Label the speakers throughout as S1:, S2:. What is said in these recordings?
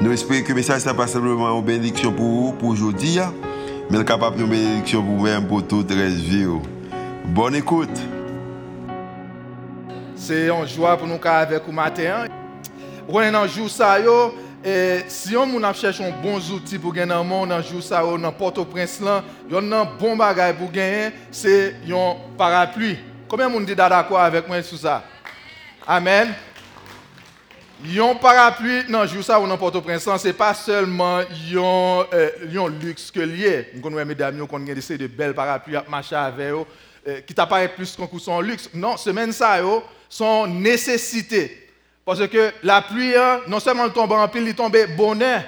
S1: Nous espérons que le message n'est pas simplement une bénédiction pour vous, pour aujourd'hui, hein. mais capable de bénédiction pour vous-même, pour toute la vie. Bonne écoute.
S2: C'est une joie pour nous avec vous matin. On est dans le jour ça, et si on cherche un bon outil pour gagner dans le monde, dans jour ça, dans Port-au-Prince, il y a un bon bagage pour gagner, c'est un parapluie. Combien de monde dit d'accord avec moi sur ça? Amen. Yon parapluie, non, je ça ou non Port-au-Prince, c'est pas seulement yon, euh, luxe que lié. Nous connaissons mesdames, nous connaissons de belles parapluies à marcher avec eux, euh, qui t'apparaît plus coup son luxe. Non, semaine ça, yo, son nécessité. Parce que la pluie, hein, non seulement tombe en pile, il tombe bonheur.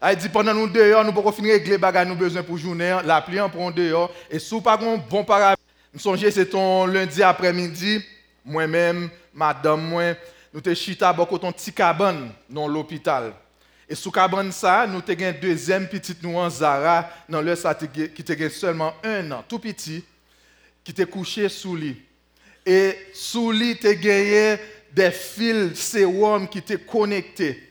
S2: Elle dit pendant nous deux heures, nous pouvons finir régler les bagages nous besoin pour journée. Hein. La pluie en prend deux heures. Et si pas un bon parapluie, je me c'est ton lundi après-midi, moi-même, madame, moi, nous avons chita beaucoup ton petit cabane dans l'hôpital. Et sous cabane ça, nous avons un deuxième petit nous Zara, dans le ça qui était seulement un an, tout petit, qui était couché sous lit. Et sous lit, tu gagné des fils sérum qui étaient connectés.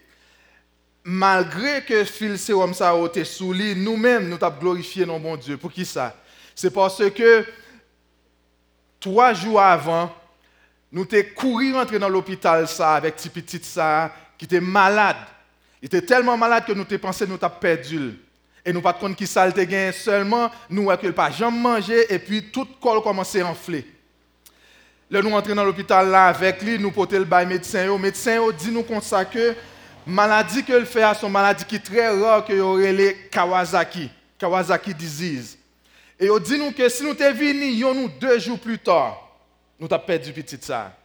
S2: Malgré que fils sérum ça été sous lit, nous-mêmes, nous avons glorifié notre bon Dieu. Pour qui ça? C'est parce que trois jours avant, nous t'es couru rentrer dans l'hôpital ça avec petit petit ça qui était malade. Il était tellement malade que nous t'es pensé nous t'as perdu. Et nous pas de compte qui ça gain seulement nous que pas jamais mangé et puis tout col commençait à enfler. Là nous rentrons dans l'hôpital là avec lui, nous porter le bail médecin Le médecin dit nous comme ça que maladie qu'il fait à son maladie qui est très rare que aurait les Kawasaki, Kawasaki disease. Et il dit nous que si nous t'es venu nous deux jours plus tard nous avons perdu petit ça.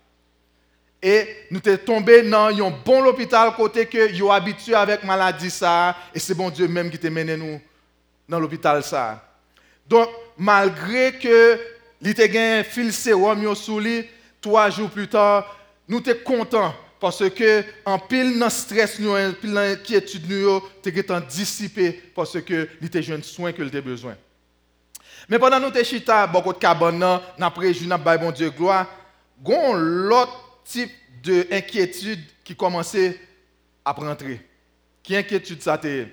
S2: Et nous sommes tombés dans un bon hôpital côté que nous habitués avec maladie ça et c'est bon Dieu même qui t'a mené nous dans l'hôpital ça. Donc malgré que il te un fil sérum trois jours plus tard, nous sommes contents parce que en pile dans stress nous, en pile inquiétude nous, tu dissipé parce que il te un soin que as besoin. Mais pendant nous sommes chita, beaucoup de cabane, nous avons nous bon Dieu gloire, gon l'autre type d'inquiétude qui commençait à rentrer. Qui inquiétude ça te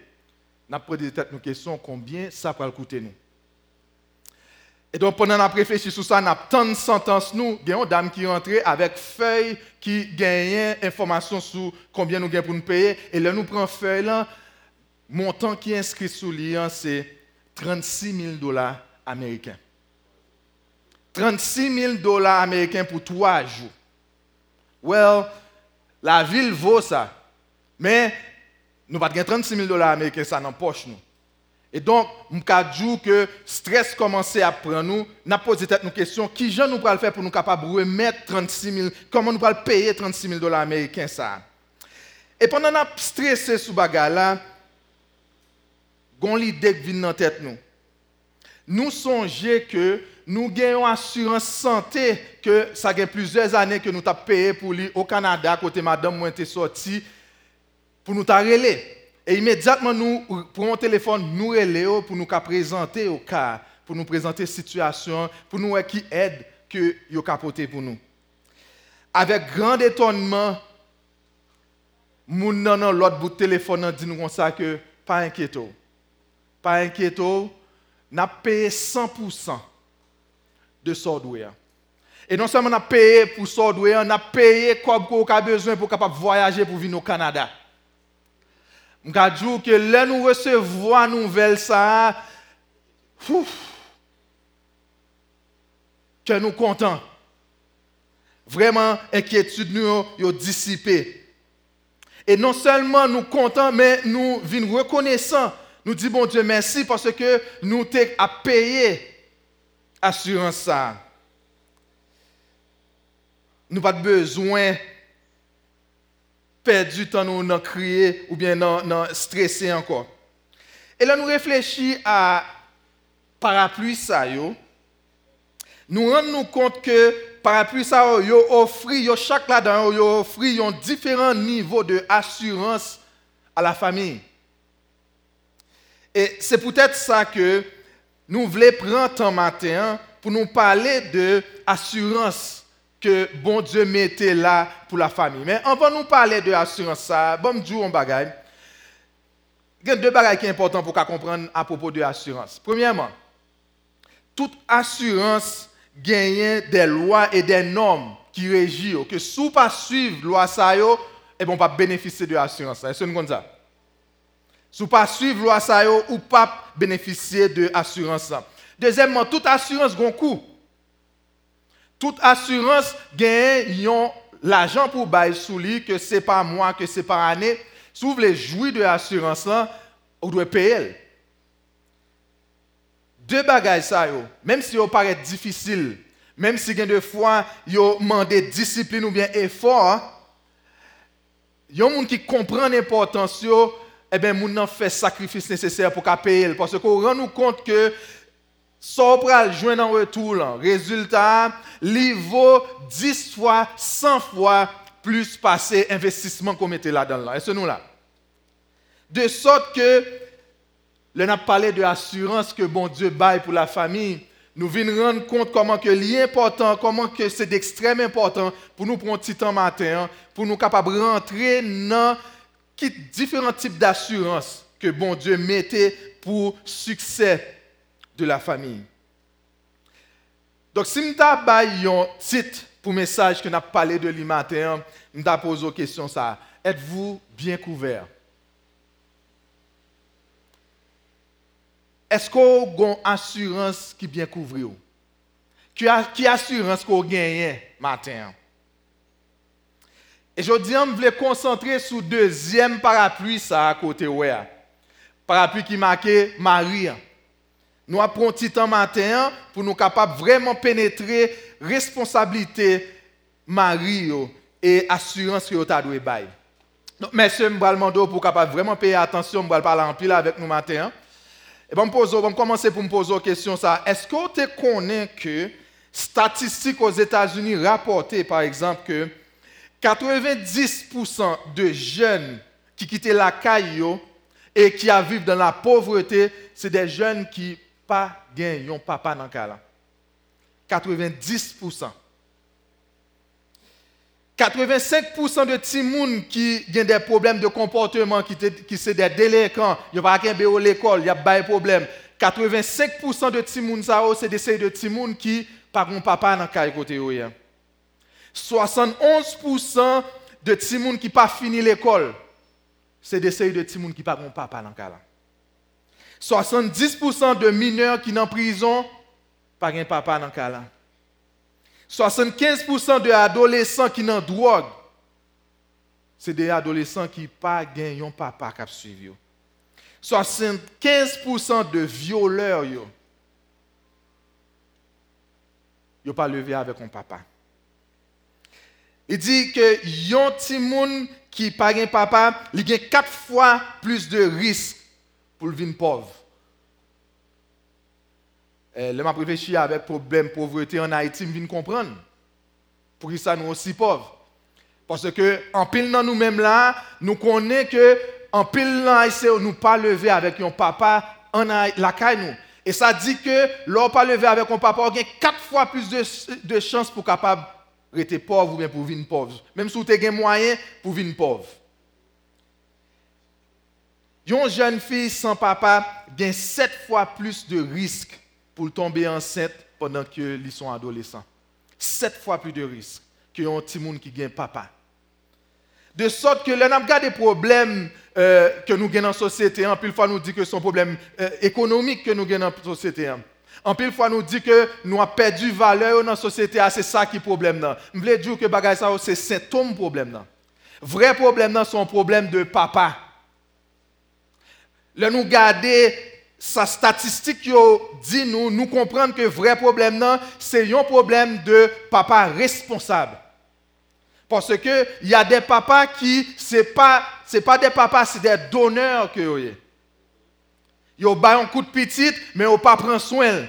S2: Nous avons posé nos questions combien ça va coûter nous? Et donc pendant nous réfléchi sur ça, nous avons tant de sentences nous, une dame qui rentrée avec feuille qui gagnait information sur combien nous gagnons pour nous payer et là nous prenons feuille là, montant qui est inscrit sur lien c'est 36 000 dollars américains. 36 000 dollars américains pour trois jours. Well, la ville vaut ça. Mais nous pas 36 000 dollars américains ça dans poche nous. Et donc, je que le stress commençait à prendre nous, nous posé une question, qui gens nous le faire pour nous capables de remettre 36 000, comment nous pouvons payer 36 000 dollars américains ça? Et pendant que nous stressé sur ce bagage-là, l'idée qui vient dans tête nous nous songeons que nous gagnons assurance santé que ça fait plusieurs années que nous avons payé pour lui au Canada, côté madame moi pour nous relais. Et immédiatement nous prenons un téléphone, nous relais pour nous présenter au cas, pour nous présenter la situation, pour nous qui aide que yo capoté pour nous. Avec grand étonnement, moun nan l'autre bout de téléphone dit nous comme ça que pas inquiéto. Pas inquiéto n'a payé 100% de software. Et non seulement on a payé pour software, on a payé comme on a besoin pour capable voyager pour venir au Canada. Je dire que là nous recevons la nouvelle ça, que nous contents. Vraiment, inquiétude nous a dissipé. Et non seulement nous contents, mais nous venons reconnaissants nous disons, bon Dieu, merci parce que nous t'avons payé assurance ça. Nous pas besoin perdre du temps nous crier ou bien dans stresser encore. Et là, nous réfléchissons à parapluie ça, yo. Nous rendons compte que parapluie ça, yo offre, yo chaque là-dedans, yo un différents niveaux de à la famille. Et c'est peut-être ça que nous voulons prendre un matin pour nous parler de assurance que bon Dieu mettait là pour la famille. Mais avant de nous parler de assurance, ça, bon Dieu, on bagaille. Il y a deux bagages qui sont importants pour comprendre à propos de l'assurance. Premièrement, toute assurance gagne des lois et des normes qui régissent. Que si vous ne pas suivre la loi, ça, et bon, pas bénéficier de l'assurance. Est-ce que comme ça? Si vous pas suivre la loi, ou pas bénéficier de l'assurance. Deuxièmement, toute assurance a un coût. Toute assurance gagne l'argent pour bailler sous lui, que ce n'est pas moi, que ce n'est pas année. Si vous voulez jouir de l'assurance, vous devez payer. Deux bagages, ça, même si vous paraît difficile, même si des fois, vous demandez discipline ou bien effort, il y a des gens qui comprennent l'importance, eh bien, gens fait sacrifice nécessaire pour payer. Parce qu'on rend nous compte que ça va jouer en retour. Résultat, il vaut 10 fois, 100 fois plus passer investissement qu'on mettait là-dedans. Est-ce nous là? De sorte que, l'on a parlé de l'assurance que bon Dieu baille pour la famille. Nous venons rendre compte comment que c'est important, comment que c'est d'extrême important pour nous prendre un petit temps matin, pour nous capables de rentrer dans différents types d'assurance que bon Dieu mettait pour succès de la famille. Donc, si nous avons un titre pour message que nous avons parlé de lui matin, nous avons posé la question ça. Êtes-vous bien couvert? Est-ce qu'on a une assurance qui bien couvrir? Qui assurance qu'on gagne matin? Et je dis, je voulais concentrer sur le deuxième parapluie, ça, à côté, ouais. Parapluie qui marquait Marie. Nous apprenons un petit temps matin pour nous capables vraiment pénétrer responsabilité Marie et assurance que vous avez bail. Donc, messieurs, je vais pour capable vraiment payer attention, je vais parler en pile avec nous matin. Et ben, je vais commencer pour me poser une question. Est-ce que tu connais que statistiques aux États-Unis rapportent, par exemple, que 90% de jeunes qui quittent la caille et qui vivent dans la pauvreté, c'est des jeunes qui pas gagnent papa dans le cas 90%. 85% de Timoun qui ont des problèmes de comportement, qui, sont des délinquants, ils n'ont pas à l'école, il y a des problèmes. 85% de Timoun, c'est des de Timoun qui n'ont pas papa dans le côté. 71% de Timoun qui pas fini l'école, c'est des de Timoun qui pas papa dans le cas 70% de mineurs qui sont en prison, pas un papa dans le cas 75% de adolescents qui sont en drogue, c'est des adolescents qui pas un papa qui suivi. 75% de violeurs, ils n'ont pas levé avec un papa. Il dit que yon timoun qui pas un papa, il a quatre fois plus de risques pour le pauvre. Eh, le m'a réfléchi avec problème pauvreté en Haïti, je viens comprendre. Pour ça nous aussi pauvres? Parce que en pile nous-mêmes là, nous connaissons que en pile dans nous pas lever avec un papa en la caille nous. Et ça dit que l'on pas lever avec un papa, on a quatre fois plus de, de chances pour capable rester pauvre ou bien pour vivre pauvre. Même si vous avez moyen pour vivre pauvre. Une jeune fille sans papa a sept fois plus de risques pour tomber enceinte pendant qu'ils sont adolescents. Sept fois plus de risques que un petit monde qui gagne papa. De sorte que l'on a des problèmes euh, que nous gagnons dans la société, en plus fois nous dit que ce sont des problèmes euh, économiques que nous gagnons dans la société. En pile fois, nous dit que nous avons perdu valeur dans la société, ah, c'est ça qui est le problème. Je veux dire que c'est symptôme problème. Le vrai problème, c'est un problème de papa. Là, nous garder sa statistique dit nous, nous comprenons que le vrai problème, c'est un problème de papa responsable. Parce qu'il y a des papas qui, ce n'est pas, pas des papas, c'est des donneurs que vous Yo ba un coup de petite, mais yo pas prend soin.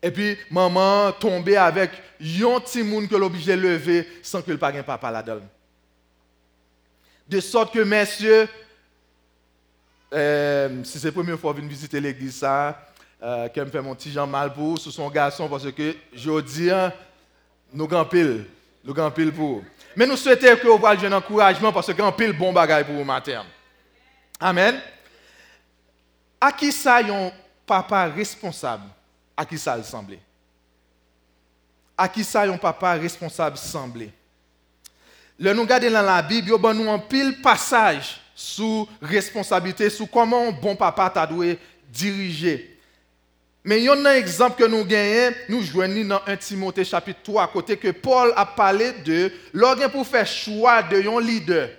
S2: Et puis, maman tombée avec un petit monde que l'obligé lever sans que le pas papa là-dedans. De sorte que, messieurs, euh, si c'est la première fois que vous visiter l'église, ça, euh, me fait mon petit Jean mal pour, ce son garçon, parce que je dis, nous grand pile, nous grand pile pour. Mais nous souhaitons que vous ayez un encouragement parce que grand pile bon bagage pour vous matin. Amen. À qui ça un papa responsable? À qui ça semblait? À qui ça un papa responsable semblait? Le nous regardons dans la Bible, il y a un pile passage sous responsabilité, sous comment un bon papa t'a dû diriger. Mais il y a un exemple que nous gagnons, nous joignons dans 1 Timothée chapitre 3, côté que Paul a parlé de l'organe pour faire choix de un leader.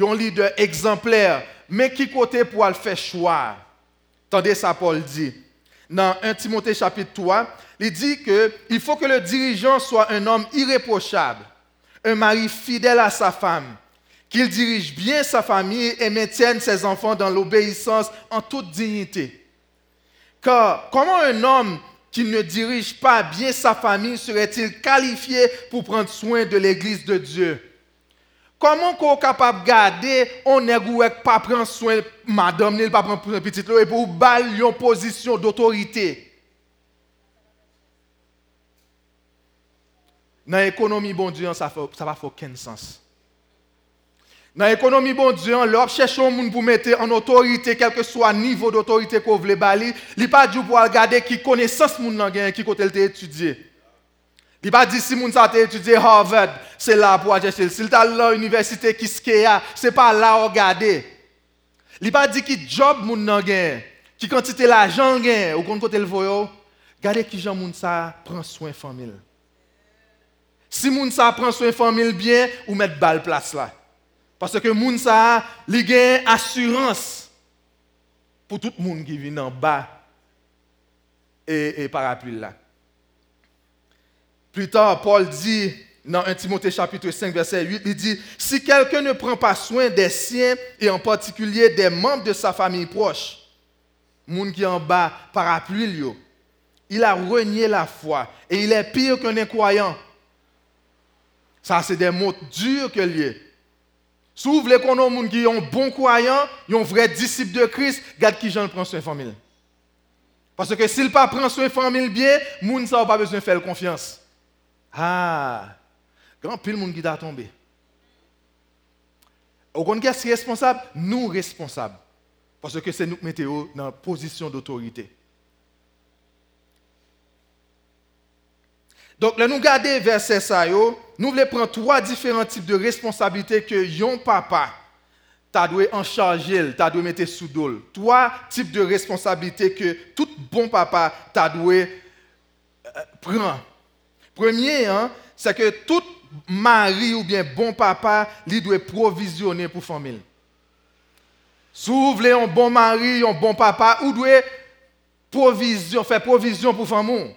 S2: Un leader exemplaire, mais qui côté pour le faire choix? Tendez ça, Paul dit. Dans 1 Timothée chapitre 3, il dit qu'il faut que le dirigeant soit un homme irréprochable, un mari fidèle à sa femme, qu'il dirige bien sa famille et maintienne ses enfants dans l'obéissance en toute dignité. Car comment un homme qui ne dirige pas bien sa famille serait-il qualifié pour prendre soin de l'Église de Dieu? Comment qu'on capable de garder on est pas prendre soin madame, ne pas prendre soin petit et pour bailler une position d'autorité? Dans l'économie, bon Dieu, ça ne va faire aucun sens. Dans l'économie, bon Dieu, l'on cherche un monde pour mettre en autorité, quel que soit le niveau d'autorité qu'on veut bali. Il pas dit pour regarder qui connaissance nan qui côté étudié. Il pas dit si moun sa étudié Harvard, c'est là pour chercher. S'il t'a l'université qui ce c'est pas là à regarder. Il pas dit qui job moun nan qui quantité l'argent gagne, ou kon côté le voyo. Regardez qui Jean moun prend soin famille. Si moun ça prend soin famille bien, ou mettre balle place là. Parce que moun ça, li une assurance pour tout le monde qui vient en bas et, et parapluie là. Plus tard, Paul dit dans 1 Timothée chapitre 5 verset 8, il dit si quelqu'un ne prend pas soin des siens et en particulier des membres de sa famille proche, monde qui en bas parapluie il a renié la foi et il est pire qu'un incroyant. Ça c'est des mots durs que lié. Si vous voulez qu'on ait un qui bon croyant, un vrai disciple de Christ, garde qui j'en prend soin de famille. Parce que s'il pas prend soin de famille bien, moun ça pas besoin de faire confiance. Ah, grand pile monde qui t'a tombé. Au qui est responsable? Nous responsables. Parce que c'est nous qui mettons dans position d'autorité. Donc, nous regardons verset ça, nous voulons prendre trois différents types de responsabilités que un papa t'a dû en charger, t'a dû mettre sous dos. Trois types de responsabilités que tout bon papa t'a dû euh, prendre. Premier, hein, c'est que tout mari ou bien bon papa, lui doit provisionner pour famille. Si vous voulez un bon mari, un bon papa, vous doit provision, faire provision pour famille.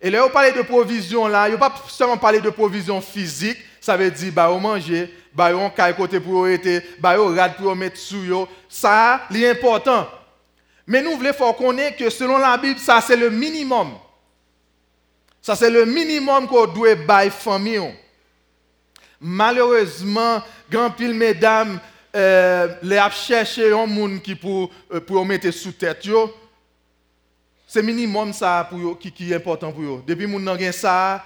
S2: Et là, on parle de provision là, il ne pas seulement parler de provision physique, ça veut dire bah on manger, bah on caille côté pour être, bah on rad pour mettre sous. Ça, c'est important. Mais nous voulons faire connaître que selon la Bible, ça c'est le minimum. Ça c'est le minimum qu'on doit bailler famille. Malheureusement, grand pile mesdames euh, les a cherché un monde qui pour euh, pour mettre sous tête yo. C'est minimum ça qui, est important pour eux. Depuis que gens ça,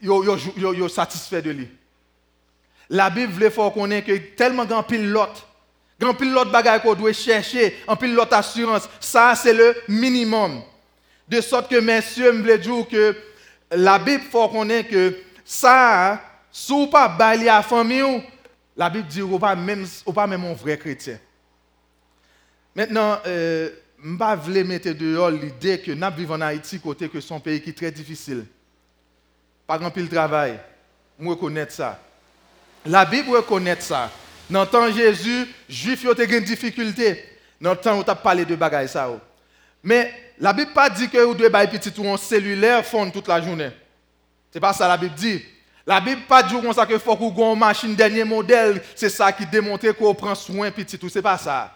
S2: yo, yo, satisfait de lui. La Bible veut faire que tellement grand pilote, grand pilote bagaille qu'on doit chercher, un pilote assurance, ça c'est le minimum. De sorte que messieurs, me dire que la Bible faut connaître que ça, si vous pas balayer à la famille, la Bible dit ou pas même pas même un vrai chrétien. Maintenant, euh, je ne pas mettre dehors l'idée que nous vivons en Haïti, côté que son pays qui est très difficile. Par exemple, le travail. Je reconnais ça. La Bible reconnaît ça. Dans le temps de Jésus, les Juifs ont des difficultés. Dans le temps où tu as parlé de bagaille ça. Mais la Bible pas dit que vous devez faire petit ou un cellulaire fond toute la journée. C'est pas ça la Bible dit. La Bible pas dit comme ça que faut qu'on une machine dernier modèle, c'est ça qui démontre qu'on prend soin petit tout, c'est pas ça.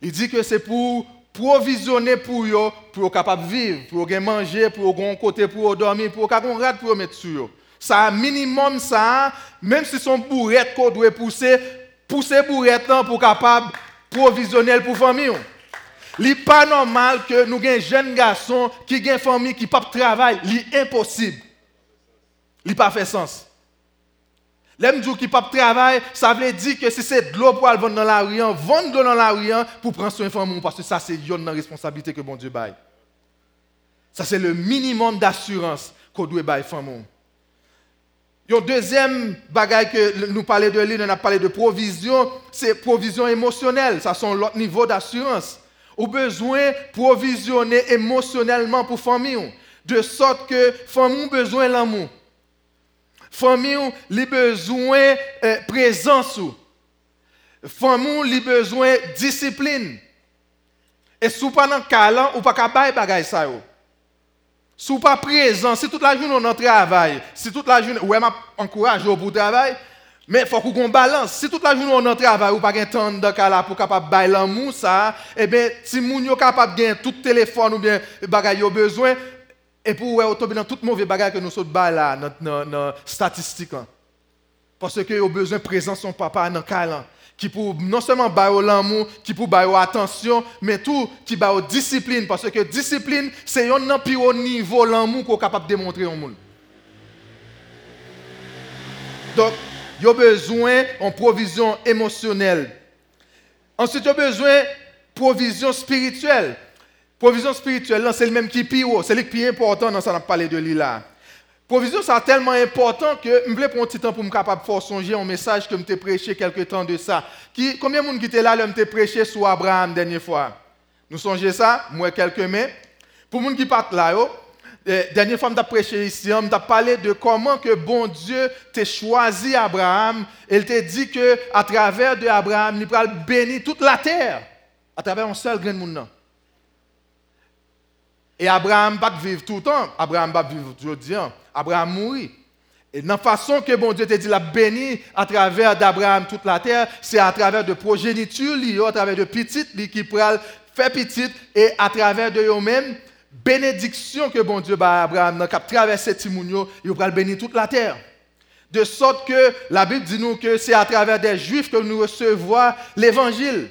S2: Il dit que c'est pour provisionner pour eux, pour capable vivre, pour manger, pour eux côté, pour dormir, pour avoir rad pour mettre sur. Ça minimum ça, même si son bourrette qu'on doit pousser, pousser bourrette pour capable provisionner pour famille. N'est pas normal que nous ayons un jeune garçon qui a une famille qui ne pas travail. C'est impossible. Il pas fait sens. L'aime dit qui pas travail, ça veut dire que si c'est de l'eau pour aller dans la rue, vendre dans la rue pour prendre soin de famille parce que ça c'est une responsabilité que bon Dieu baille. Ça c'est le minimum d'assurance qu'on doit bailler famille. Le deuxième bagage que nous parlons de lui, on a parlé de provision, c'est provision émotionnelle. Ça, c'est l'autre niveau d'assurance. Au besoin provisionner émotionnellement pour famille, de sorte que famille besoin l'amour. Famille a besoin euh, présence. Famille a besoin discipline. Et si vous pas dans le cas, ou pas capable de ça. Si vous pas présent, si toute la journée on travail, si toute la journée, ouais, encourage pour travail, mais il faut qu'on balance. Si toute la journée on travail, ou pas de temps de pour capable bailler l'amour ça, eh bien, si moun yo capable gagner tout téléphone ou bien bagay yo besoin, et pour ouais, tomber dans tout mauvais bagage que nous sommes là, dans nos statistiques. Parce que yo besoin de présence son papa dans le qui pour non seulement bailler l'amour, qui pour bailler attention, mais tout qui bailler discipline parce que discipline c'est un plus haut niveau l'amour qu'on capable de démontrer au monde. Donc, il a besoin de provision émotionnelle. Ensuite, il a besoin de provision spirituelle. Provision spirituelle, c'est le même qui est c'est le plus important dans ce qu'on a parlé de lui là. Provision, c'est tellement important que je voulais prendre un petit temps pour me capable de songer un message que je prêché quelques temps de ça. Combien de monde qui était là, je prêché sur Abraham dernière fois? Nous songez ça, moi quelques mains. Pour les gens qui partent là, eh, dernière fois, je prêché ici, je parlé de comment que bon Dieu t'a choisi Abraham. Il t'a dit que à travers de Abraham, il va bénir toute la terre à travers un seul grain de monde. Et Abraham va vivre tout le temps. Abraham va vivre aujourd'hui. Abraham mourit. Et la façon que bon Dieu te dit la béni à travers d'Abraham toute la terre, c'est à travers de progéniture, à travers de petites qui pourraient faire petite et à travers de eux-mêmes, bénédiction que bon Dieu à Abraham, dans traverser Timounio, il va bénir toute la terre. De sorte que la Bible dit nous que c'est à travers des Juifs que nous recevons l'évangile.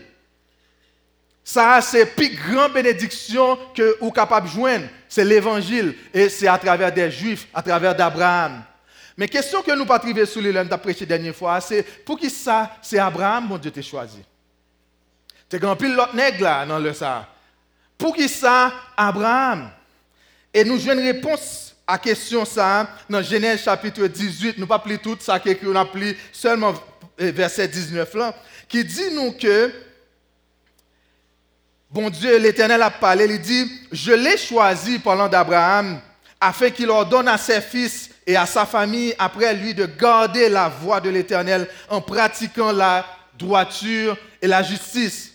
S2: Ça, c'est la plus grande bénédiction que vous capable de joindre. C'est l'évangile. Et c'est à travers des Juifs, à travers d'Abraham. Mais question que nous pas trouver sous les prêché la dernière fois, c'est pour qui ça, c'est Abraham, mon Dieu, t'a choisi. Tu grand pile l'autre nègre là, dans le ça. Pour qui ça, Abraham? Et nous jouons une réponse à la question ça dans Genèse chapitre 18. Nous pas tout ça qui on a pris seulement euh, verset 19 là, qui dit nous que Bon Dieu, l'Éternel a parlé, il dit, je l'ai choisi parlant d'Abraham, afin qu'il ordonne à ses fils et à sa famille après lui de garder la voie de l'Éternel en pratiquant la droiture et la justice.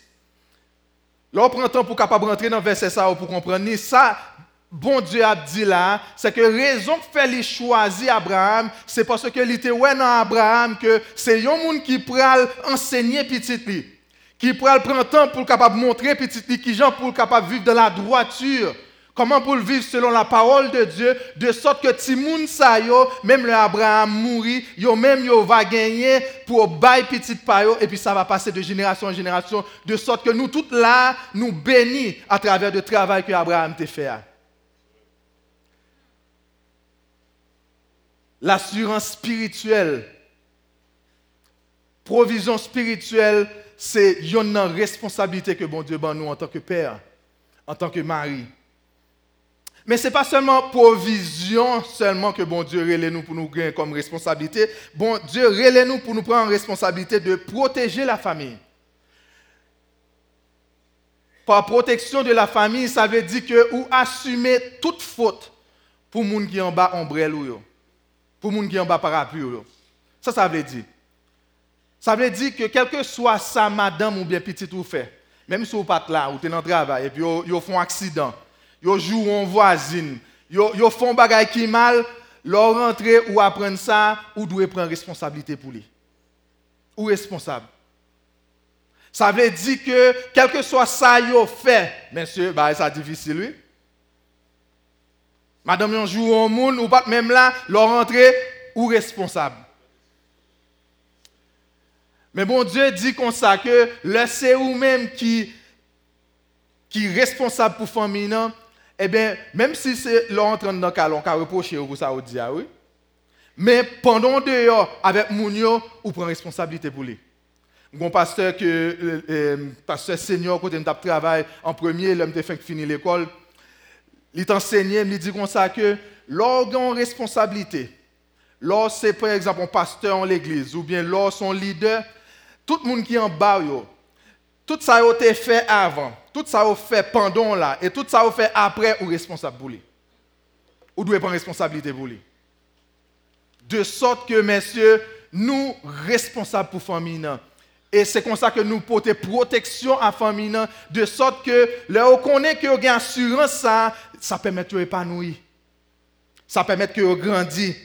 S2: Là, prend temps pour capable rentrer dans le verset ça pour comprendre. Ça, bon Dieu a dit là, c'est que raison que fait choisir Abraham, c'est parce que était dans Abraham que c'est un monde qui pourrait enseigner petit qui pourra prendre temps pour capable montrer petit qui gens pour capable vivre dans la droiture. Comment pour vivre selon la parole de Dieu, de sorte que Timoun sa yo, même le Abraham mourit, yo même yo va gagner pour bailler petit payo, et puis ça va passer de génération en génération, de sorte que nous tous là, nous bénis à travers le travail que Abraham t'a fait. L'assurance spirituelle, provision spirituelle, c'est une responsabilité que bon Dieu ban nous en tant que père, en tant que mari. Mais ce n'est pas seulement provision seulement que bon Dieu relève nous pour nous gagner comme responsabilité. Bon Dieu relève nous pour nous prendre en responsabilité de protéger la famille. Par protection de la famille, ça veut dire que ou assumer toute faute pour les gens qui en bas ombrelle pour les gens qui en bas parapluie. Ça, ça veut dire. Ça veut dire que quel que soit ça, madame ou bien petit ou fait, même si vous pas là, ou êtes dans le travail, et puis vous font un accident, vous jouez en voisine, vous font des choses qui mal, leur rentrer ou apprendre ça, ou doit prendre responsabilité pour lui. Ou responsable. Ça veut dire que, quel que soit ça yo fait, monsieur, bah, ça difficile, oui. Madame, yon joue au monde, ou pas même là, leur rentrée, ou responsable. Mais bon Dieu dit comme ça que le c'est ou même qui qui responsable pour famille, eh bien, même si c'est l'entrée dans le on peut reprocher pour ça, dit, ah oui. Mais pendant dehors, avec Mounio, on prend responsabilité pour lui. Mon pasteur, que, euh, euh, pasteur senior, quand il travaille en premier, l'homme a fait finir l'école, il t'enseignait, il dit comme ça que l'organe responsabilité, lorsque c'est par exemple un pasteur en l'église, ou bien lorsque son leader, tout le monde qui est en bas, tout ça a été fait avant, tout ça a été fait pendant là, et tout ça a été fait après ou responsable pour lui. Ou doit prendre responsabilité pour lui. De sorte que, messieurs, nous responsables pour famille. Et c'est comme ça que nous portons protection à la famille, de sorte que, là où on est que vous assurance, ça, ça permet de épanouir. Ça permet que vous grandissez.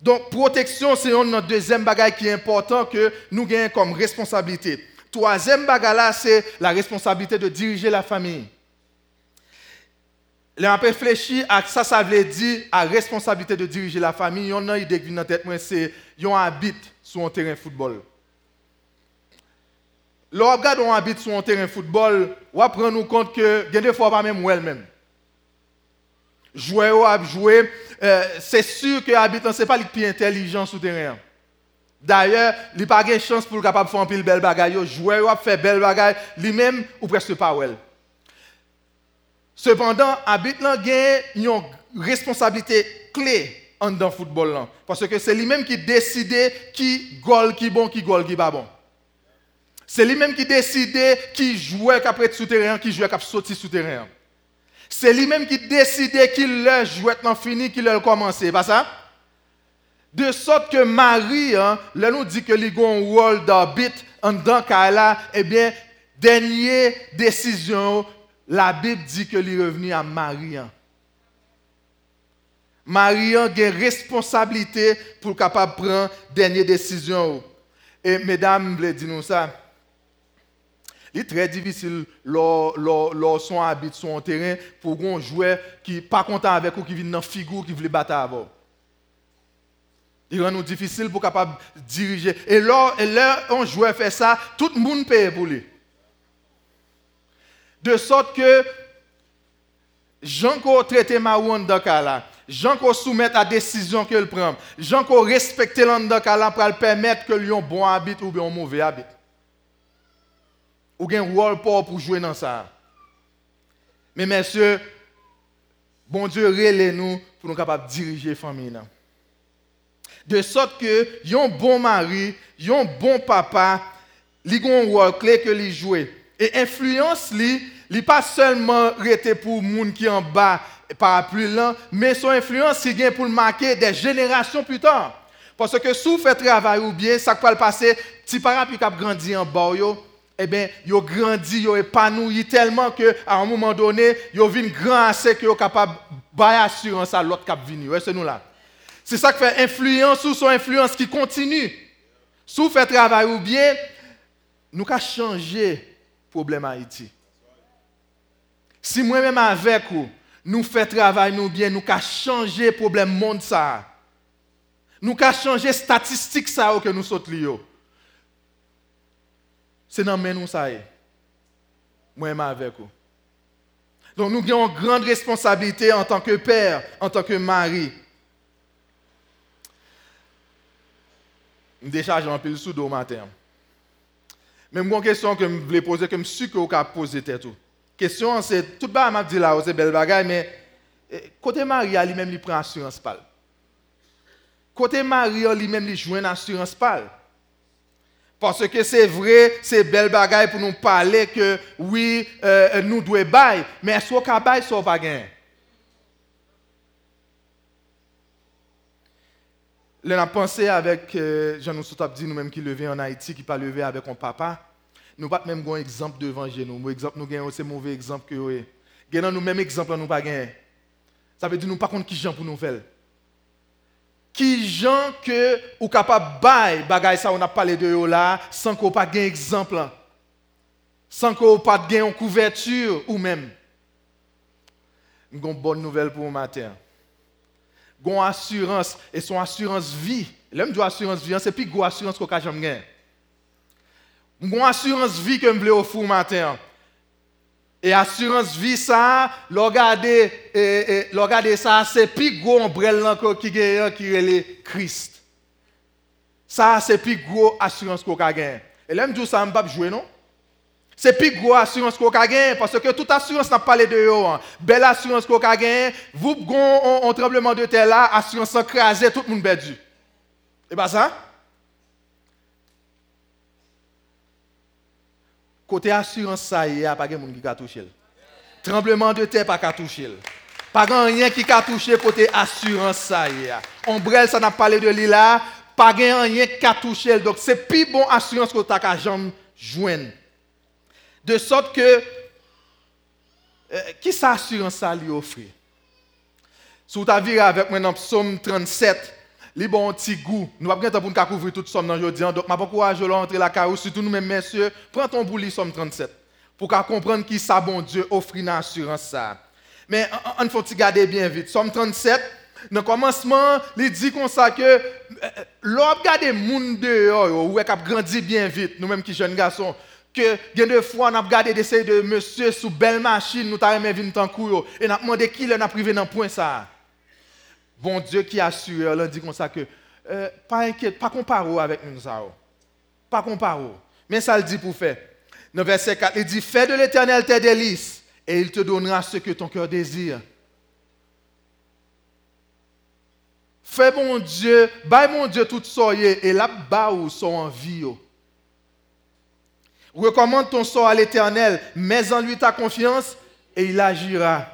S2: Donc, protection, c'est un deuxième bagage qui est important que nous gagnons comme responsabilité. Troisième bagage c'est la responsabilité de diriger la famille. Là, on réfléchi à ça, ça veut dire la responsabilité de diriger la famille. Il y a une idée qui vient dans tête, c'est qu'ils habitent sur un terrain de football. Lorsqu'on on habite sur un terrain de football, on va prendre compte que, des fois, pas même elle-même. Jouer ou jouer, euh, c'est sûr que l'habitant, ce n'est pas le plus intelligent sur le terrain. D'ailleurs, il n'a pas de chance pour capable faire un pile belle bagaille. Jouer ou faire belle bagaille, lui-même ou presque pas well. Cependant, l'habitant a une responsabilité clé dans le football. Parce que c'est lui-même qui décide qui goal qui bon, qui goal qui pas bon. C'est lui-même qui décide qui joue après souterrain, qui joue après sortir souterrain. C'est lui-même qui décide qu'il le jouet non fini, qu'il le commencé, pas ça? De sorte que Marie, hein, là nous dit que les un rôle d'arbitre en tant qu'elle eh bien, dernière décision, la Bible dit que est revenu à Marie. Hein. Marie a une responsabilité pour capable prendre dernière décision. Et mesdames, je dire nous ça. Il est très difficile lorsqu'on habite sur un terrain pour un joueur qui n'est pas content avec ou qui vient dans figure qui veut battre avant. Il rend nous difficile pour capable diriger. Et là, un joueur fait ça, tout le monde paye pour lui. De sorte que Jean qu'on traite Marouane dans là, Jean qu'on soumet à la décision qu'il prend, Jean qu'on respecte l'andakala pour le permettre que lui un bon habit ou un mauvais habit ou un rôle pour jouer dans ça. Mais messieurs, bon Dieu relève nous pour nous capables de diriger la famille. De sorte que, un bon mari, un bon papa, a un rôle clé que lui joue. Et influence lui, n'est pas seulement rester pour gens qui en bas par plus lent, mais son influence est pour marquer des générations plus tard. Parce que si vous faites travail ou bien, ça peut le passer, si par exemple, qui grandi en bas, eh bien, ils grandi, ils épanoui tellement qu'à un moment donné, ils viennent grand assez qu'ils sont capables de assurance à l'autre qui venu. c'est nous là. C'est ça qui fait influence ou son influence qui continue. Si vous faites travail ou bien, nous avons changé le problème Haïti. Si moi-même avec vous, nous faisons travail nous bien, nous avons changé le problème monde ça. Nous avons changé les statistiques que nous sommes c'est dans nous ça Moi-même avec vous. Donc nous avons une grande responsabilité en tant que père, en tant que mari. Je décharge un peu sous au matin. Mais une question que je voulais poser, que je suis que vous poser tête. Question, c'est, tout monde m'a dit là, c'est belle bagaille, mais eh, côté mari, lui-même, il prend assurance pâle. Côté mari, lui-même, il joue une assurance pâle. Parce que c'est vrai, c'est belle bagaille pour nous parler que oui, euh, nous devons bailler, mais est-ce qu'on bailler sans pas gagner? Là, on a pensé avec euh, Jean Noussou dit nous-mêmes qui levé en Haïti, qui pas levé avec un papa. Nous pas même un exemple devant nous. Exemple, nous avons c'est mauvais exemple que nous avons. Nous même exemple, nous pas gagner. Ça veut dire nous pas contre qui gens pour nous faire qui gens que ou capable bail bagay ça on a parlé de yo là sans qu'on pas gain exemple sans qu'on pas gain en couverture ou même. Une bonne nouvelle pour matin. Une assurance et son assurance vie. L'homme de assurance vie, c'est plus une assurance qu'on jamais gagné. Une assurance vie que je voulais offrir matin. Et assurance vie ça, regarder et, ça, c'est plus gros ombrelle qui gagne qui est le Christ. Ça c'est plus gros assurance qu'on a gagné. Et là me ça, pas jouer non? C'est plus gros assurance qu'on a gagné parce que toute assurance n'a pas les deux. Hein. Belle assurance qu'on a gagné, vous avez un tremblement de terre là, assurance écrasée, tout le monde perdu. Et pas ça? Côté assurance, ça y a pas de monde qui a touché. Tremblement de terre, pas qu'à toucher. Pas rien qui a touché côté assurance, ça y a. Ombrelle, ça n'a pas parlé de lui là, pas rien qui a touché. Donc c'est plus bon assurance que tu as jamais. De sorte que, euh, qui s'assurance ça lui offrir? Si vous avez avec moi dans Psaume 37, les bon petit goût. Nous avons pas pour nous couvrir toute somme dans aujourd'hui. Donc, je encourage à entrer la carrière, surtout nous mêmes messieurs, prends ton bout, Psaume 37, pour comprendre qui ça, bon Dieu, offre une assurance ça. Mais il faut garder bien vite. Psaume 37, dans le commencement, il dit comme ça que euh, l'homme garde le monde dehors, ou a grandi bien vite, nous-mêmes qui jeunes garçons, que bien de fois on a regardé des de monsieur sous belle machine nous t'avons venir tant coup et n'a demandé qui l'a privé dans point ça. Bon Dieu qui assure il dit comme ça que euh, pas inquiète pas comparo avec nous ça pas comparo. Mais ça le dit pour faire. Dans verset 4 il dit fais de l'éternel tes délices et il te donnera ce que ton cœur désire Fais mon Dieu, bâille mon Dieu tout soyez et là-bas où sont en vie. Recommande ton sort à l'Éternel, mets en lui ta confiance et il agira.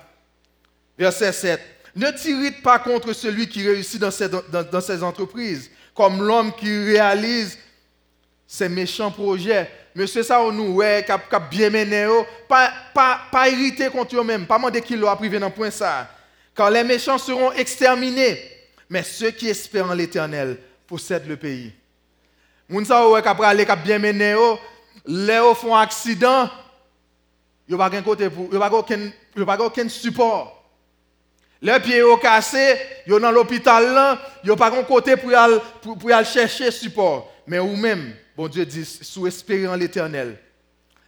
S2: Verset 7. Ne t'irrite pas contre celui qui réussit dans ses, entreprises, comme l'homme qui réalise ses méchants projets. Monsieur ça, nous, ouais, a bien mené, oh. pas, pas, pas irrité contre eux-mêmes, pas demander qu'il l'a privé dans point ça. Car les méchants seront exterminés, mais ceux qui espèrent en l'Éternel possèdent le pays. Ouais, a bien mené, les font accident, il n'y a pas aucun support. Les pieds sont cassés, ils sont dans l'hôpital il n'y a pas de côté pour aller, pour aller chercher support. Mais ou même, bon Dieu dit, sous espérant l'éternel,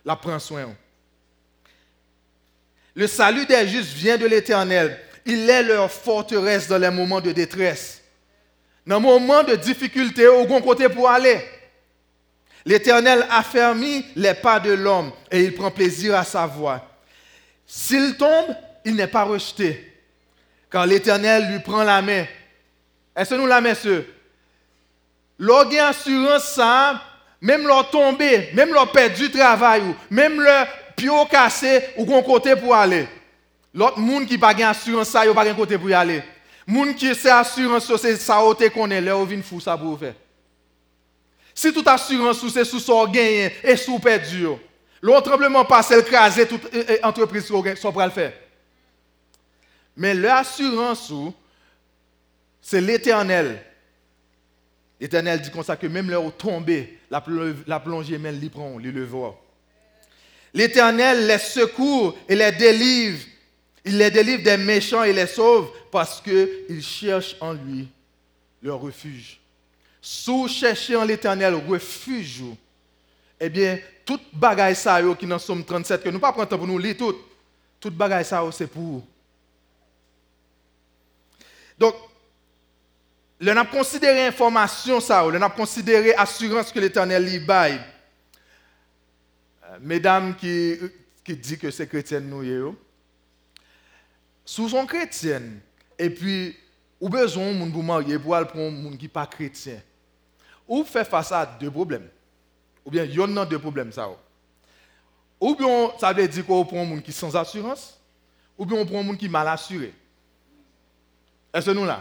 S2: la prend soin. Le salut des justes vient de l'éternel. Il est leur forteresse dans les moments de détresse. Dans les moments de difficulté, au bon côté pour aller. L'Éternel affermit les pas de l'homme et il prend plaisir à sa voix. S'il tombe, il n'est pas rejeté, car l'Éternel lui prend la main. Est-ce que nous la messieurs? L'orgue assurance ça, même leur tomber, même leur perdre du travail, même leur pied cassé ou qu'on côté pour aller. L'autre monde qui n'a pas assurance ça, il n'a pas côté pour y aller. Monde qui c'est assurance c'est ça qu'on est là, vient fou ça pour. Si toute assurance c'est sous son gain et sous perdu, l'autre tremblement passe, elle crase toute entreprise soit pour le faire. Mais l'assurance, c'est l'éternel. L'éternel dit comme ça que même leur tombé, la, plongée, même les prend, le voit. L'éternel les secourt et les délivre. Il les délivre des méchants et les sauve parce qu'ils cherchent en lui leur refuge. Si vous cherchez en l'éternel refuge, eh bien, toute bagaille ça qui dans Somme 37, que nous pas prendre pour nous tout, toute bagaille ça c'est pour. Donc, le n'a considéré information ça, le considéré assurance que l'éternel lui. Euh, mesdames qui, qui disent que c'est chrétien nous, sous son et puis, ou besoin de vous marier pour aller prendre monde chrétien ou fait face à deux problèmes. Ou bien, il y a deux problèmes. Ça. Ou bien, ça veut dire qu'on prend un monde qui est sans assurance, ou bien on prend un monde qui est mal assuré. Est-ce que nous là?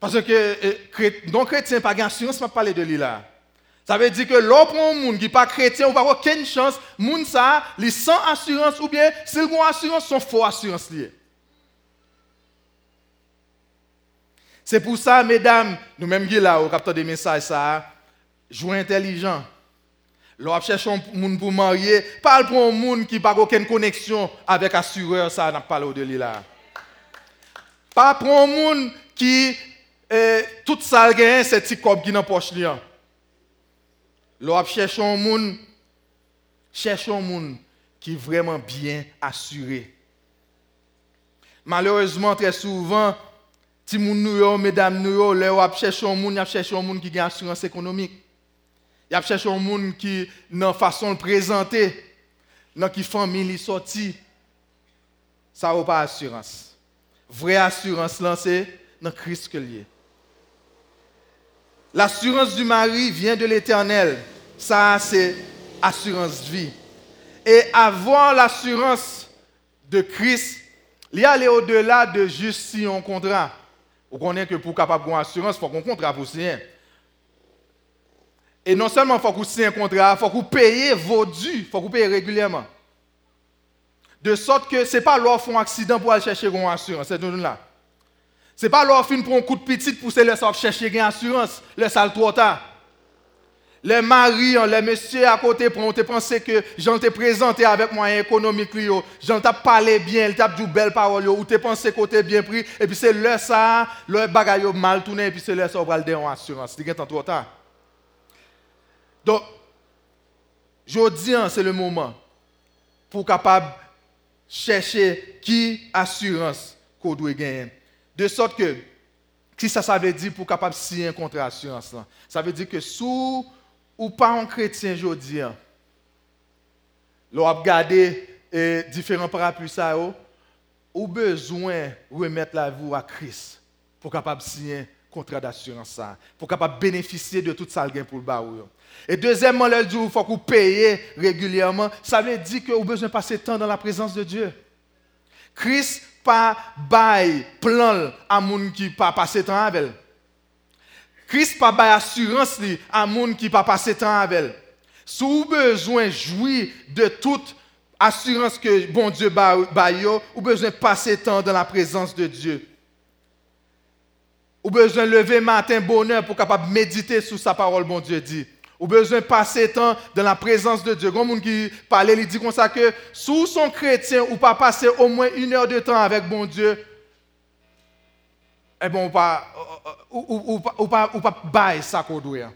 S2: Parce que donc chrétien pas d'assurance, je parler de lui là. Ça veut dire que l'on prend un monde qui n'est pas chrétien, on va avoir aucune chance, monde ça, les sans assurance, ou bien s'ils ont assurance, sont faux assurance liées. C'est pour ça, mesdames, nous-mêmes qui là, au capteur des messages, ça, jouez intelligent. L'on cherche un monde pour marier, parle pour un monde qui n'a aucune connexion avec assureur, ça n'a pas de là. Pas pour un monde qui eh, tout ça c'est petit qui dans poche là. L'on cherche un monde cherche un monde qui est vraiment bien assuré. Malheureusement très souvent ti moun nou yo, mesdames nou yo, le wap cherche un monde, y a cherche un monde qui gagne assurance économique. Il a cherché un monde qui, dans la façon de présenter, dans qui famille ça n'a pas assurance. Vraie assurance, c'est dans Christ. L'assurance du mari vient de l'éternel. Ça, c'est assurance vie. Et avoir l'assurance de Christ, il y aller au-delà de juste si on contrat. Vous connaissez que pour capable avoir assurance, il faut qu'on contrat pour signer. Et non seulement il faut que vous signiez un contrat, il faut que vous payiez vos dûs, il faut que vous payiez régulièrement. De sorte que ce n'est pas leur un accident pour aller chercher une assurance, c'est là. Ce n'est pas leur fin pour un coup de petit pour se laisser chercher une assurance, le sale trop tard. Les maris, les messieurs à côté, pour te penser que j'en t'ai présenté avec moyen économique, j'en t'ai parlé bien, il t'a dit belle parole, ou t'es pensé côté bien pris, et puis c'est là ça, le bagage mal tourné, et puis c'est là ça, on va le en assurance. C'est trop tard. Donc, je dis, hein, c'est le moment pour capable chercher qui assurance qu'on doit gagner. De sorte que, si ça, ça veut dire pour capable signer un contrat d'assurance, ça veut dire que sous ou pas un chrétien aujourd'hui, l'on a regardé eh, différents parapluies ça, ou besoin de remettre la vie à Christ pour capable signer contrat d'assurance, pour capable bénéficier de tout ça pour le baou. Et deuxièmement, il dit qu'il faut que vous payiez régulièrement. Ça veut dire que vous besoin de passer temps dans la présence de Dieu. Christ pas bail plan à qui pas passer temps avec. Christ pas bail assurance à moun qui pas passer temps avec elle. Si vous besoin jouir de toute assurance que bon Dieu baille, avez besoin de passer temps dans la présence de Dieu. Avez besoin lever matin bonheur pour capable méditer sur sa parole, bon Dieu dit. Ou besoin de passer temps dans la présence de Dieu. Quand monde qui parle, il dit comme ça que sous son chrétien, ou pas passer au moins une heure de temps avec bon Dieu, eh bon, ou pas, ou, pas, ou pas, ou pas bailler ça qu'on doit.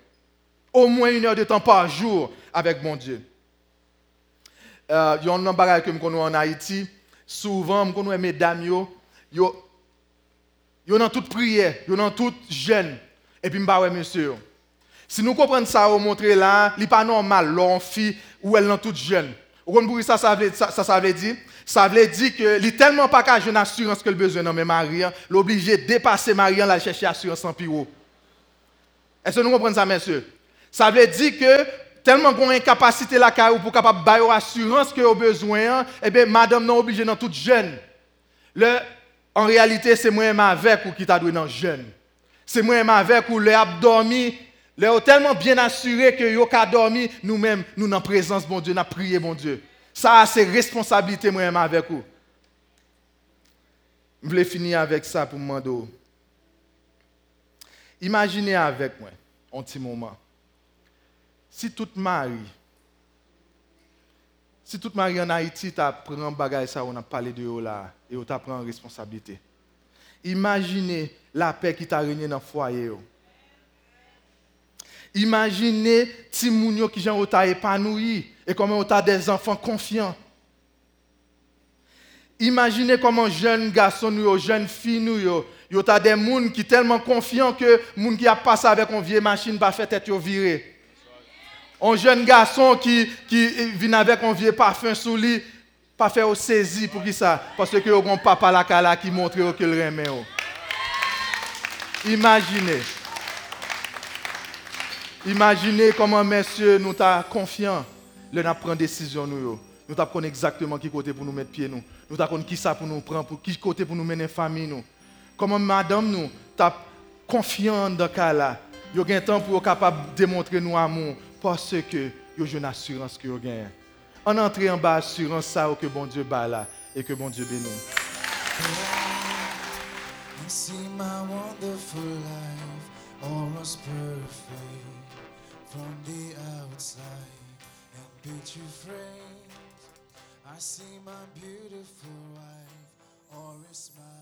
S2: Au moins une heure de temps par jour avec bon Dieu. Euh, il y a un bagage que je connais en Haïti. Souvent, je connais mesdames, yo, yo, yo dans toute prière, yo dans toute jeûne. Et puis, je monsieur. Si nous comprenons ça, on montre là, ce n'est pas normal, l'on ou elle est toute jeune. Vous ça, ça veut, ça, dire Ça veut dire que tellement pas qu'à une assurance que le besoin de Marie, l'obligé de dépasser Marie, la chercher assurance en pire. Est-ce que nous comprenons ça, messieurs Ça veut dire que tellement qu'on a une capacité là pour capable bailler assurance que au besoin, eh bien madame non obligée dans toute jeune. Le, en réalité, c'est moi-même avec ou qui t'a donné dans jeune. C'est moi-même avec ou le abdomen les tellement bien assuré que yo ka dormi, nous-mêmes, nous en présence, bon Dieu, nous prié, bon Dieu. Ça, c'est responsabilité moi-même avec vous. Je voulais finir avec ça pour demander. Imaginez avec moi, un petit moment. Si toute Marie, si toute Marie en Haïti t'a pris un bagage ça, on a parlé de yo là, et on t'a pris en responsabilité. Imaginez la paix qui t'a régné dans le foyer. Imaginez Timounio qui ont épanoui et comment on a des enfants confiants. Imaginez comment jeunes garçons, nous, jeunes filles, nous, yo des gens qui tellement confiants que gens qui a passé avec une vieille machine pas fait tête virer. Un jeune garçon qui, qui vient avec un vieux parfum sous lui, pas faire saisi pour qui ça? Parce que a un papa là qui montre que le remet. Imaginez. Imaginez comment, messieurs, nous sommes confiants. Nous avons pris décision. Nous, nous avons exactement qui côté pour nous mettre pied. Nous, nous avons qui ça pour nous prendre, pour qui côté pour nous mener famille. Nous. Comment, madame, nous sommes confiants dans cas-là. Nous avons un temps pour capable démontrer nous amour parce que avons une assurance que nous avons. On entre en bas assurance ça que bon Dieu bat là et que bon Dieu bénisse. from the outside and
S3: picture frames. I see my beautiful wife or a smile.